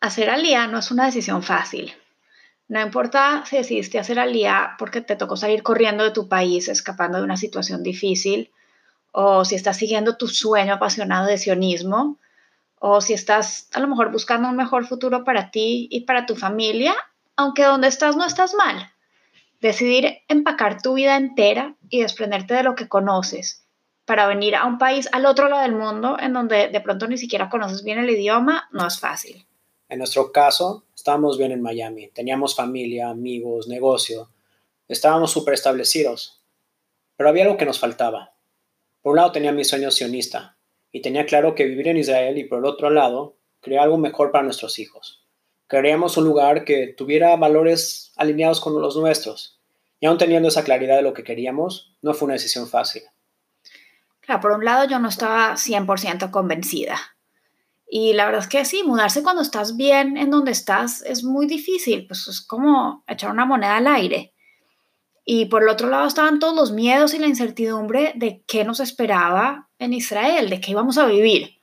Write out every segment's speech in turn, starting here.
Hacer alía no es una decisión fácil. No importa si decidiste hacer alía porque te tocó salir corriendo de tu país, escapando de una situación difícil, o si estás siguiendo tu sueño apasionado de sionismo, o si estás a lo mejor buscando un mejor futuro para ti y para tu familia, aunque donde estás no estás mal. Decidir empacar tu vida entera y desprenderte de lo que conoces para venir a un país al otro lado del mundo en donde de pronto ni siquiera conoces bien el idioma no es fácil. En nuestro caso, estábamos bien en Miami, teníamos familia, amigos, negocio, estábamos súper establecidos, pero había algo que nos faltaba. Por un lado tenía mi sueño sionista y tenía claro que vivir en Israel y por el otro lado, crear algo mejor para nuestros hijos. Queríamos un lugar que tuviera valores alineados con los nuestros. Y aún teniendo esa claridad de lo que queríamos, no fue una decisión fácil. Claro, por un lado yo no estaba 100% convencida. Y la verdad es que sí, mudarse cuando estás bien en donde estás es muy difícil, pues es como echar una moneda al aire. Y por el otro lado estaban todos los miedos y la incertidumbre de qué nos esperaba en Israel, de qué íbamos a vivir.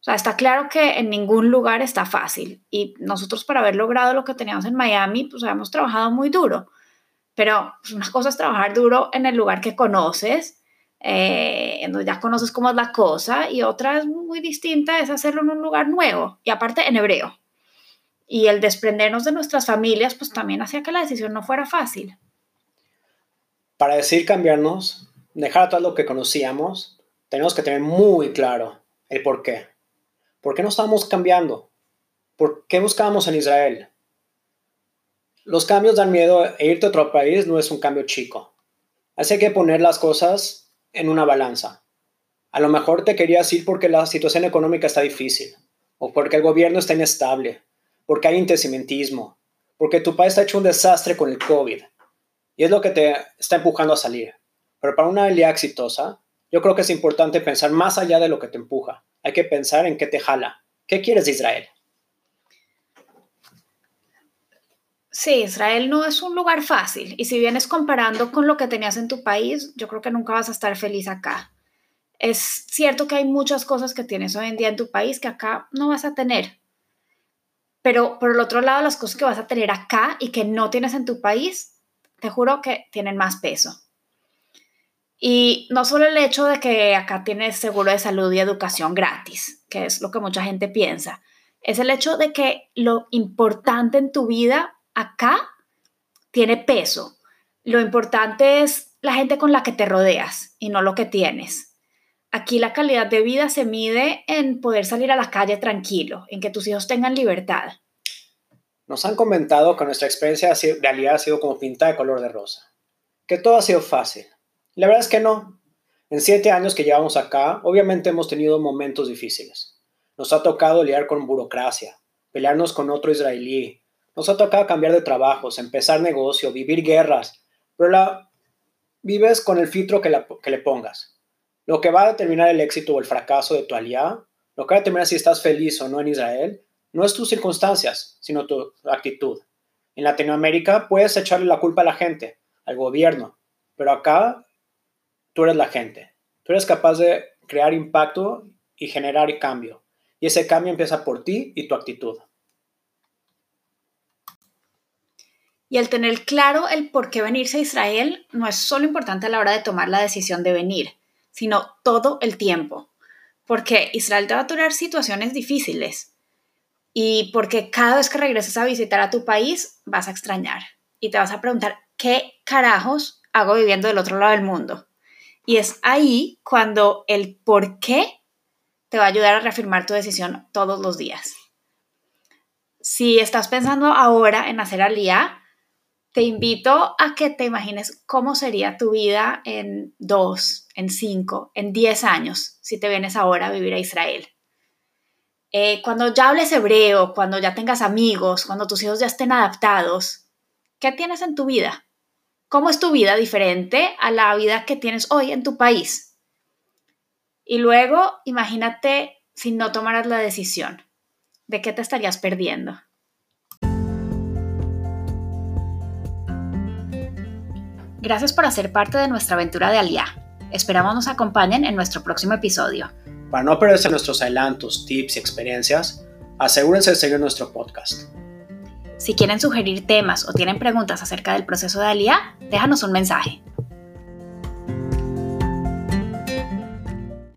O sea, está claro que en ningún lugar está fácil. Y nosotros para haber logrado lo que teníamos en Miami, pues habíamos trabajado muy duro. Pero pues, una cosa es trabajar duro en el lugar que conoces eh, donde ya conoces cómo es la cosa, y otra es muy distinta, es hacerlo en un lugar nuevo, y aparte en hebreo. Y el desprendernos de nuestras familias, pues también hacía que la decisión no fuera fácil. Para decidir cambiarnos, dejar atrás lo que conocíamos, tenemos que tener muy claro el por qué. ¿Por qué no estamos cambiando? ¿Por qué buscábamos en Israel? Los cambios dan miedo e irte a otro país no es un cambio chico. Así que poner las cosas en una balanza. A lo mejor te querías ir porque la situación económica está difícil, o porque el gobierno está inestable, porque hay intesimentismo, porque tu país está hecho un desastre con el COVID. Y es lo que te está empujando a salir. Pero para una idea exitosa, yo creo que es importante pensar más allá de lo que te empuja. Hay que pensar en qué te jala. ¿Qué quieres de Israel? Sí, Israel no es un lugar fácil y si vienes comparando con lo que tenías en tu país, yo creo que nunca vas a estar feliz acá. Es cierto que hay muchas cosas que tienes hoy en día en tu país que acá no vas a tener. Pero por el otro lado, las cosas que vas a tener acá y que no tienes en tu país, te juro que tienen más peso. Y no solo el hecho de que acá tienes seguro de salud y educación gratis, que es lo que mucha gente piensa, es el hecho de que lo importante en tu vida acá tiene peso. Lo importante es la gente con la que te rodeas y no lo que tienes. Aquí la calidad de vida se mide en poder salir a la calle tranquilo, en que tus hijos tengan libertad. Nos han comentado que nuestra experiencia de realidad ha sido como pinta de color de rosa, que todo ha sido fácil. La verdad es que no. En siete años que llevamos acá, obviamente hemos tenido momentos difíciles. Nos ha tocado lidiar con burocracia, pelearnos con otro israelí, nos ha tocado cambiar de trabajos, empezar negocio, vivir guerras, pero la vives con el filtro que, que le pongas. Lo que va a determinar el éxito o el fracaso de tu aliado, lo que va a determinar si estás feliz o no en Israel, no es tus circunstancias, sino tu actitud. En Latinoamérica puedes echarle la culpa a la gente, al gobierno, pero acá tú eres la gente. Tú eres capaz de crear impacto y generar cambio. Y ese cambio empieza por ti y tu actitud. Y el tener claro el por qué venirse a Israel no es solo importante a la hora de tomar la decisión de venir, sino todo el tiempo. Porque Israel te va a durar situaciones difíciles y porque cada vez que regreses a visitar a tu país vas a extrañar y te vas a preguntar qué carajos hago viviendo del otro lado del mundo. Y es ahí cuando el por qué te va a ayudar a reafirmar tu decisión todos los días. Si estás pensando ahora en hacer alía, te invito a que te imagines cómo sería tu vida en dos, en cinco, en diez años si te vienes ahora a vivir a Israel. Eh, cuando ya hables hebreo, cuando ya tengas amigos, cuando tus hijos ya estén adaptados, ¿qué tienes en tu vida? ¿Cómo es tu vida diferente a la vida que tienes hoy en tu país? Y luego, imagínate si no tomaras la decisión. ¿De qué te estarías perdiendo? Gracias por hacer parte de nuestra aventura de Aliá. Esperamos nos acompañen en nuestro próximo episodio. Para no perderse nuestros adelantos, tips y experiencias, asegúrense de seguir nuestro podcast. Si quieren sugerir temas o tienen preguntas acerca del proceso de Aliá, déjanos un mensaje.